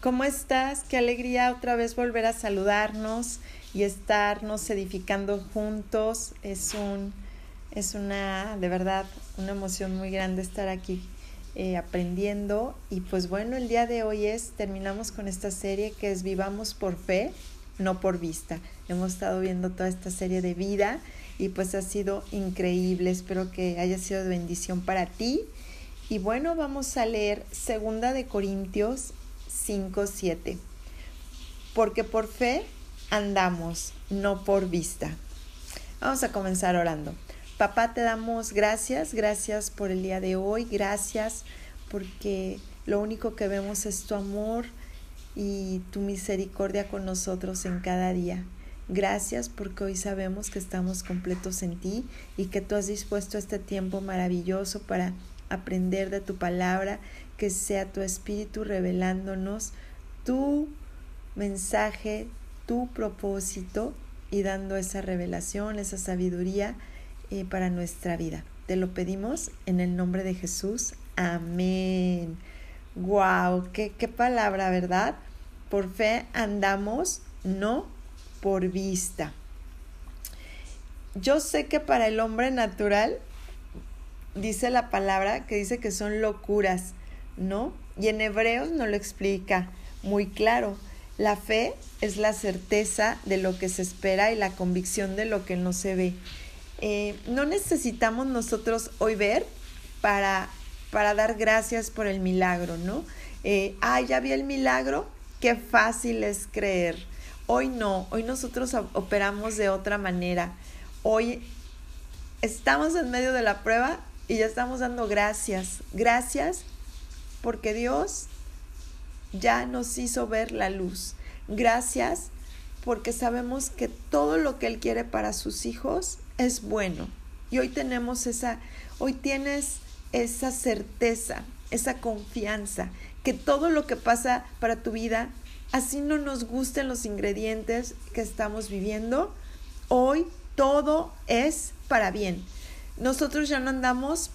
¿Cómo estás? Qué alegría otra vez volver a saludarnos y estarnos edificando juntos. Es un es una de verdad una emoción muy grande estar aquí eh, aprendiendo y pues bueno el día de hoy es terminamos con esta serie que es vivamos por fe no por vista hemos estado viendo toda esta serie de vida y pues ha sido increíble espero que haya sido de bendición para ti y bueno vamos a leer segunda de Corintios 5, 7. Porque por fe andamos, no por vista. Vamos a comenzar orando. Papá, te damos gracias, gracias por el día de hoy, gracias porque lo único que vemos es tu amor y tu misericordia con nosotros en cada día. Gracias porque hoy sabemos que estamos completos en ti y que tú has dispuesto este tiempo maravilloso para aprender de tu palabra que sea tu espíritu revelándonos tu mensaje, tu propósito y dando esa revelación, esa sabiduría eh, para nuestra vida. Te lo pedimos en el nombre de Jesús. Amén. Wow, qué, qué palabra, ¿verdad? Por fe andamos, no por vista. Yo sé que para el hombre natural dice la palabra que dice que son locuras, ¿no? Y en Hebreos no lo explica muy claro. La fe es la certeza de lo que se espera y la convicción de lo que no se ve. Eh, no necesitamos nosotros hoy ver para, para dar gracias por el milagro, ¿no? Ah, ya vi el milagro, qué fácil es creer. Hoy no, hoy nosotros operamos de otra manera. Hoy estamos en medio de la prueba y ya estamos dando gracias. Gracias porque Dios ya nos hizo ver la luz. Gracias porque sabemos que todo lo que Él quiere para sus hijos es bueno. Y hoy tenemos esa, hoy tienes esa certeza, esa confianza, que todo lo que pasa para tu vida, así no nos gusten los ingredientes que estamos viviendo, hoy todo es para bien. Nosotros ya no andamos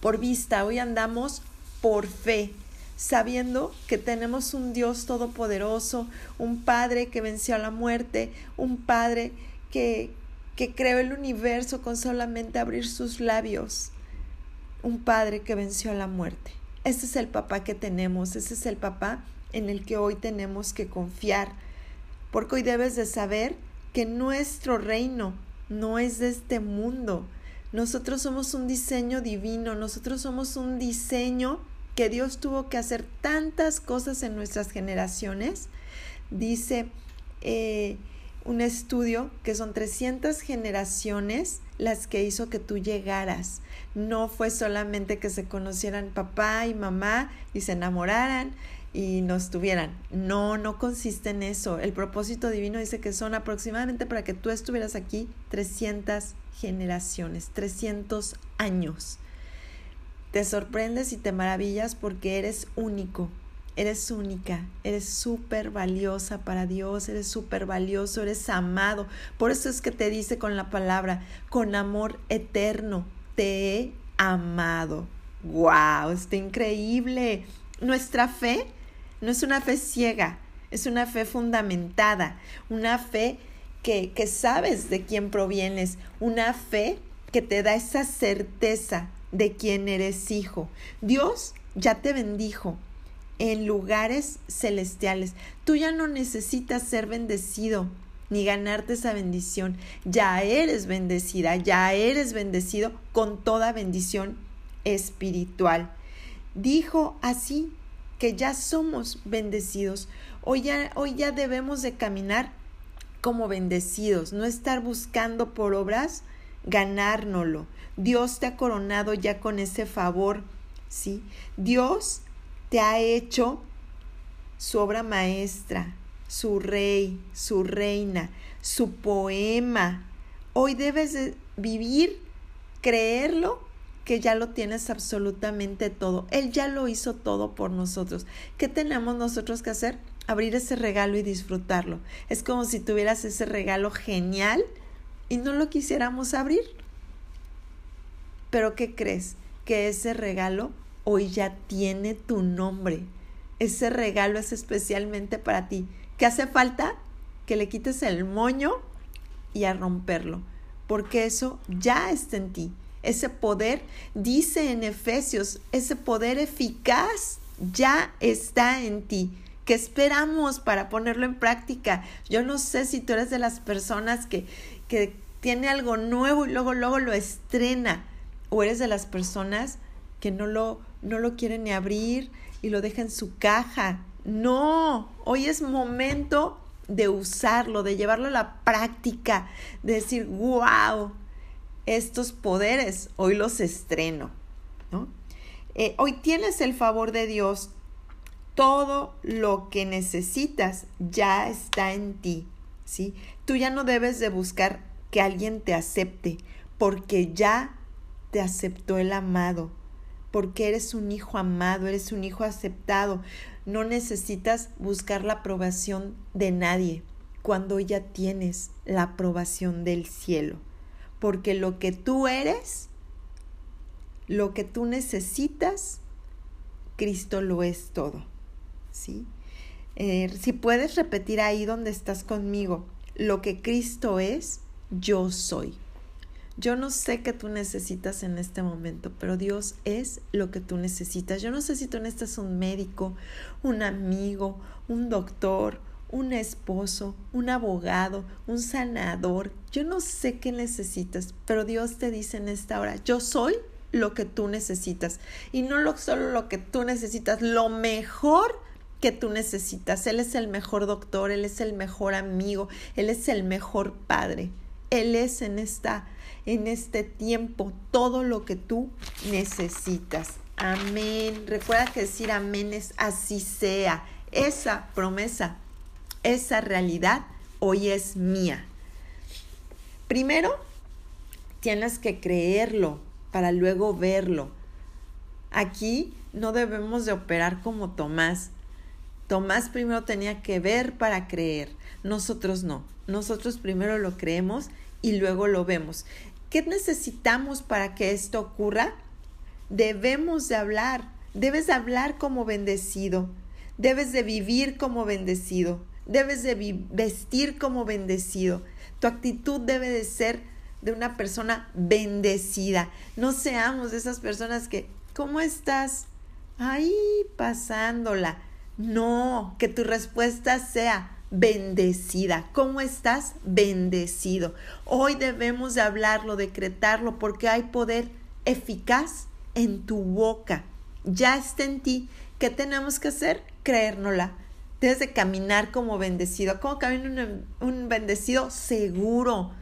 por vista, hoy andamos por fe, sabiendo que tenemos un Dios todopoderoso, un Padre que venció a la muerte, un Padre que, que creó el universo con solamente abrir sus labios, un Padre que venció a la muerte. Ese es el papá que tenemos, ese es el papá en el que hoy tenemos que confiar, porque hoy debes de saber que nuestro reino no es de este mundo. Nosotros somos un diseño divino, nosotros somos un diseño que Dios tuvo que hacer tantas cosas en nuestras generaciones. Dice eh, un estudio que son 300 generaciones las que hizo que tú llegaras. No fue solamente que se conocieran papá y mamá y se enamoraran y no estuvieran. No, no consiste en eso. El propósito divino dice que son aproximadamente para que tú estuvieras aquí 300 generaciones, 300 años. Te sorprendes y te maravillas porque eres único, eres única, eres súper valiosa para Dios, eres súper valioso, eres amado. Por eso es que te dice con la palabra, con amor eterno, te he amado. ¡Wow! Está increíble. Nuestra fe no es una fe ciega, es una fe fundamentada, una fe que, que sabes de quién provienes, una fe que te da esa certeza de quién eres hijo. Dios ya te bendijo en lugares celestiales. Tú ya no necesitas ser bendecido ni ganarte esa bendición. Ya eres bendecida, ya eres bendecido con toda bendición espiritual. Dijo así que ya somos bendecidos. Hoy ya, hoy ya debemos de caminar como bendecidos, no estar buscando por obras ganárnoslo. Dios te ha coronado ya con ese favor, ¿sí? Dios te ha hecho su obra maestra, su rey, su reina, su poema. Hoy debes de vivir, creerlo, que ya lo tienes absolutamente todo. Él ya lo hizo todo por nosotros. ¿Qué tenemos nosotros que hacer? Abrir ese regalo y disfrutarlo. Es como si tuvieras ese regalo genial y no lo quisiéramos abrir. Pero ¿qué crees? Que ese regalo hoy ya tiene tu nombre. ese regalo es especialmente para ti. ¿Qué hace falta? Que le quites el moño y a romperlo, porque eso ya está en ti. Ese poder, dice en Efesios, ese poder eficaz ya está en ti. ¿Qué esperamos para ponerlo en práctica? Yo no sé si tú eres de las personas que, que tiene algo nuevo y luego, luego lo estrena, o eres de las personas que no lo, no lo quieren ni abrir y lo deja en su caja. No, hoy es momento de usarlo, de llevarlo a la práctica, de decir, wow, estos poderes, hoy los estreno. ¿no? Eh, hoy tienes el favor de Dios, todo lo que necesitas ya está en ti. ¿Sí? Tú ya no debes de buscar que alguien te acepte, porque ya te aceptó el amado, porque eres un hijo amado, eres un hijo aceptado. No necesitas buscar la aprobación de nadie cuando ya tienes la aprobación del cielo. Porque lo que tú eres, lo que tú necesitas, Cristo lo es todo. ¿Sí? Eh, si puedes repetir ahí donde estás conmigo, lo que Cristo es, yo soy. Yo no sé qué tú necesitas en este momento, pero Dios es lo que tú necesitas. Yo no sé si tú necesitas un médico, un amigo, un doctor, un esposo, un abogado, un sanador. Yo no sé qué necesitas, pero Dios te dice en esta hora, yo soy lo que tú necesitas. Y no lo, solo lo que tú necesitas, lo mejor que tú necesitas. Él es el mejor doctor, Él es el mejor amigo, Él es el mejor padre. Él es en esta en este tiempo todo lo que tú necesitas. Amén. Recuerda que decir amén es así sea. Esa promesa, esa realidad hoy es mía. Primero, tienes que creerlo para luego verlo. Aquí no debemos de operar como Tomás. Tomás primero tenía que ver para creer. Nosotros no. Nosotros primero lo creemos y luego lo vemos. ¿Qué necesitamos para que esto ocurra? Debemos de hablar, debes de hablar como bendecido, debes de vivir como bendecido, debes de vestir como bendecido. Tu actitud debe de ser de una persona bendecida. No seamos de esas personas que, ¿cómo estás? Ahí pasándola. No, que tu respuesta sea, bendecida. ¿Cómo estás? Bendecido. Hoy debemos de hablarlo, decretarlo, porque hay poder eficaz en tu boca. Ya está en ti. ¿Qué tenemos que hacer? Creérnosla. Debes de caminar como bendecido. ¿Cómo camina un, un bendecido? Seguro.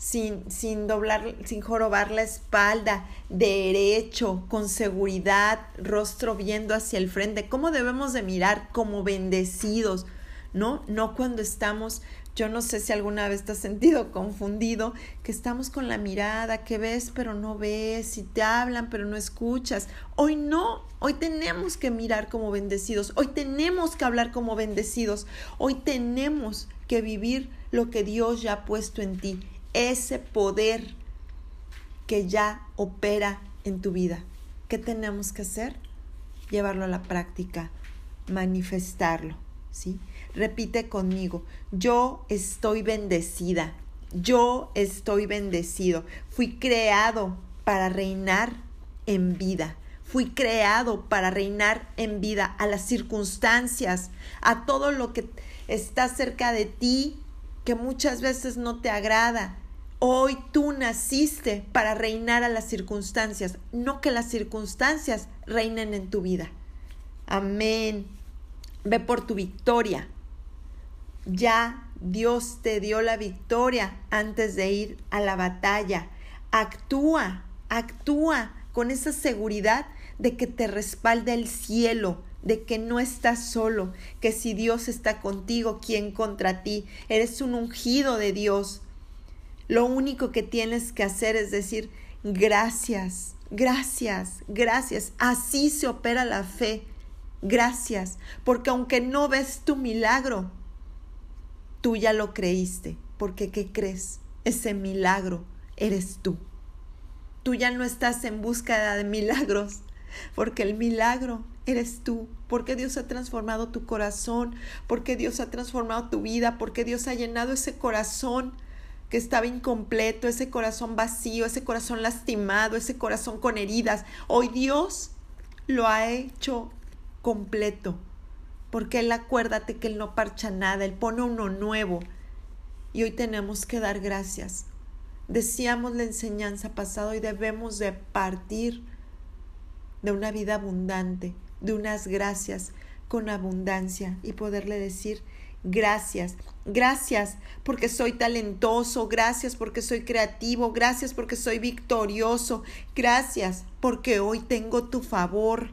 Sin, sin doblar, sin jorobar la espalda, derecho, con seguridad, rostro viendo hacia el frente. ¿Cómo debemos de mirar como bendecidos? ¿no? No cuando estamos, yo no sé si alguna vez te has sentido confundido, que estamos con la mirada, que ves pero no ves, y te hablan pero no escuchas. Hoy no, hoy tenemos que mirar como bendecidos, hoy tenemos que hablar como bendecidos, hoy tenemos que vivir lo que Dios ya ha puesto en ti, ese poder que ya opera en tu vida. ¿Qué tenemos que hacer? Llevarlo a la práctica, manifestarlo, ¿sí? Repite conmigo, yo estoy bendecida, yo estoy bendecido, fui creado para reinar en vida. Fui creado para reinar en vida a las circunstancias, a todo lo que está cerca de ti, que muchas veces no te agrada. Hoy tú naciste para reinar a las circunstancias, no que las circunstancias reinen en tu vida. Amén. Ve por tu victoria. Ya Dios te dio la victoria antes de ir a la batalla. Actúa, actúa con esa seguridad de que te respalda el cielo, de que no estás solo, que si Dios está contigo, ¿quién contra ti? Eres un ungido de Dios. Lo único que tienes que hacer es decir, gracias, gracias, gracias. Así se opera la fe. Gracias, porque aunque no ves tu milagro, Tú ya lo creíste, porque ¿qué crees? Ese milagro eres tú. Tú ya no estás en búsqueda de milagros, porque el milagro eres tú, porque Dios ha transformado tu corazón, porque Dios ha transformado tu vida, porque Dios ha llenado ese corazón que estaba incompleto, ese corazón vacío, ese corazón lastimado, ese corazón con heridas. Hoy Dios lo ha hecho completo, porque Él acuérdate que Él no parcha nada, Él pone uno nuevo. Y hoy tenemos que dar gracias. Decíamos la enseñanza pasada y debemos de partir de una vida abundante, de unas gracias con abundancia y poderle decir gracias, gracias porque soy talentoso, gracias porque soy creativo, gracias porque soy victorioso, gracias porque hoy tengo tu favor.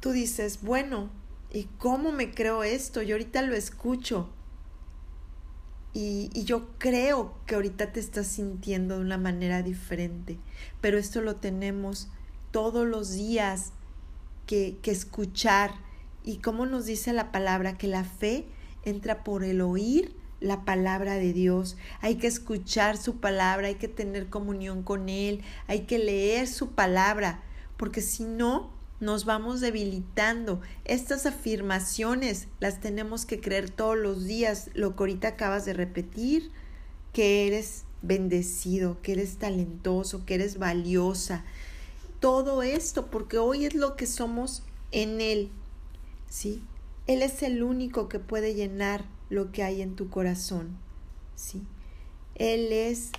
Tú dices, bueno, ¿y cómo me creo esto? Yo ahorita lo escucho. Y, y, yo creo que ahorita te estás sintiendo de una manera diferente, pero esto lo tenemos todos los días que, que escuchar. Y como nos dice la palabra, que la fe entra por el oír la palabra de Dios. Hay que escuchar su palabra, hay que tener comunión con Él, hay que leer su palabra, porque si no, nos vamos debilitando. Estas afirmaciones las tenemos que creer todos los días, lo que ahorita acabas de repetir, que eres bendecido, que eres talentoso, que eres valiosa. Todo esto, porque hoy es lo que somos en Él, ¿sí? Él es el único que puede llenar lo que hay en tu corazón, ¿sí? Él es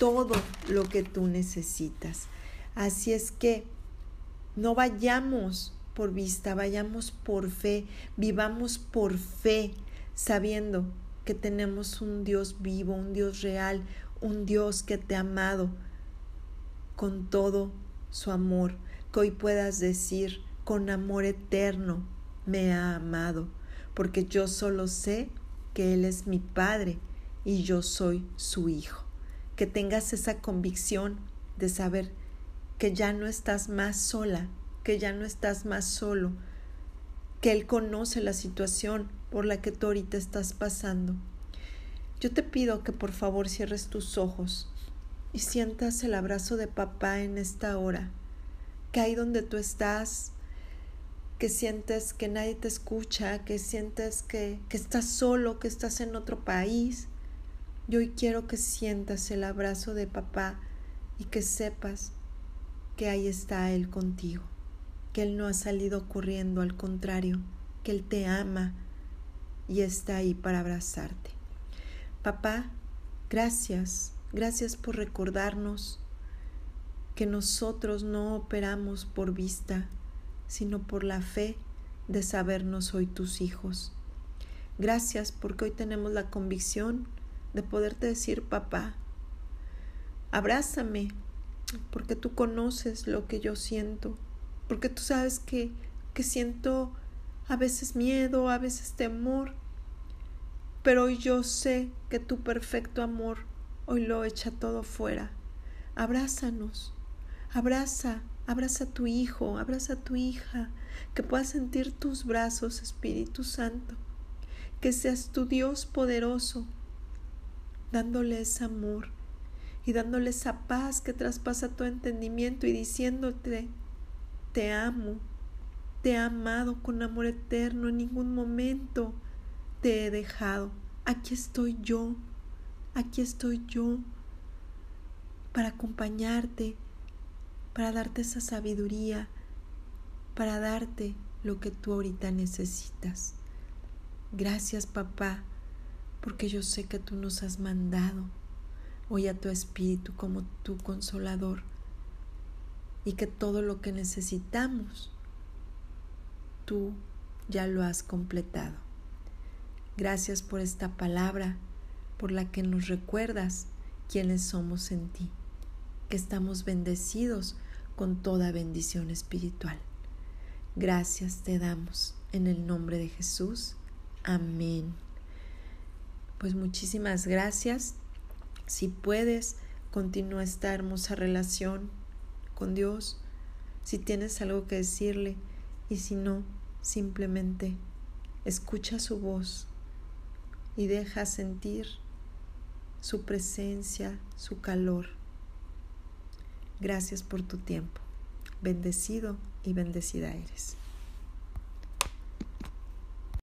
todo lo que tú necesitas. Así es que no vayamos por vista, vayamos por fe, vivamos por fe, sabiendo que tenemos un Dios vivo, un Dios real, un Dios que te ha amado con todo su amor, que hoy puedas decir con amor eterno me ha amado, porque yo solo sé que Él es mi Padre y yo soy su Hijo. Que tengas esa convicción de saber que ya no estás más sola, que ya no estás más solo, que Él conoce la situación por la que tú ahorita estás pasando. Yo te pido que por favor cierres tus ojos y sientas el abrazo de papá en esta hora, que ahí donde tú estás, que sientes que nadie te escucha, que sientes que, que estás solo, que estás en otro país. Yo hoy quiero que sientas el abrazo de papá y que sepas que ahí está Él contigo, que Él no ha salido corriendo, al contrario, que Él te ama y está ahí para abrazarte. Papá, gracias, gracias por recordarnos que nosotros no operamos por vista, sino por la fe de sabernos hoy tus hijos. Gracias porque hoy tenemos la convicción de poderte decir, papá, abrázame, porque tú conoces lo que yo siento, porque tú sabes que, que siento a veces miedo, a veces temor, pero hoy yo sé que tu perfecto amor hoy lo echa todo fuera. Abrázanos, abraza, abraza a tu hijo, abraza a tu hija, que puedas sentir tus brazos, Espíritu Santo, que seas tu Dios poderoso, dándole ese amor y dándole esa paz que traspasa tu entendimiento y diciéndote, te amo, te he amado con amor eterno, en ningún momento te he dejado. Aquí estoy yo, aquí estoy yo para acompañarte, para darte esa sabiduría, para darte lo que tú ahorita necesitas. Gracias papá, porque yo sé que tú nos has mandado hoy a tu espíritu como tu consolador y que todo lo que necesitamos tú ya lo has completado. Gracias por esta palabra, por la que nos recuerdas quiénes somos en ti, que estamos bendecidos con toda bendición espiritual. Gracias te damos en el nombre de Jesús. Amén. Pues muchísimas gracias. Si puedes, continúa esta hermosa relación con Dios. Si tienes algo que decirle y si no, simplemente escucha su voz y deja sentir su presencia, su calor. Gracias por tu tiempo. Bendecido y bendecida eres.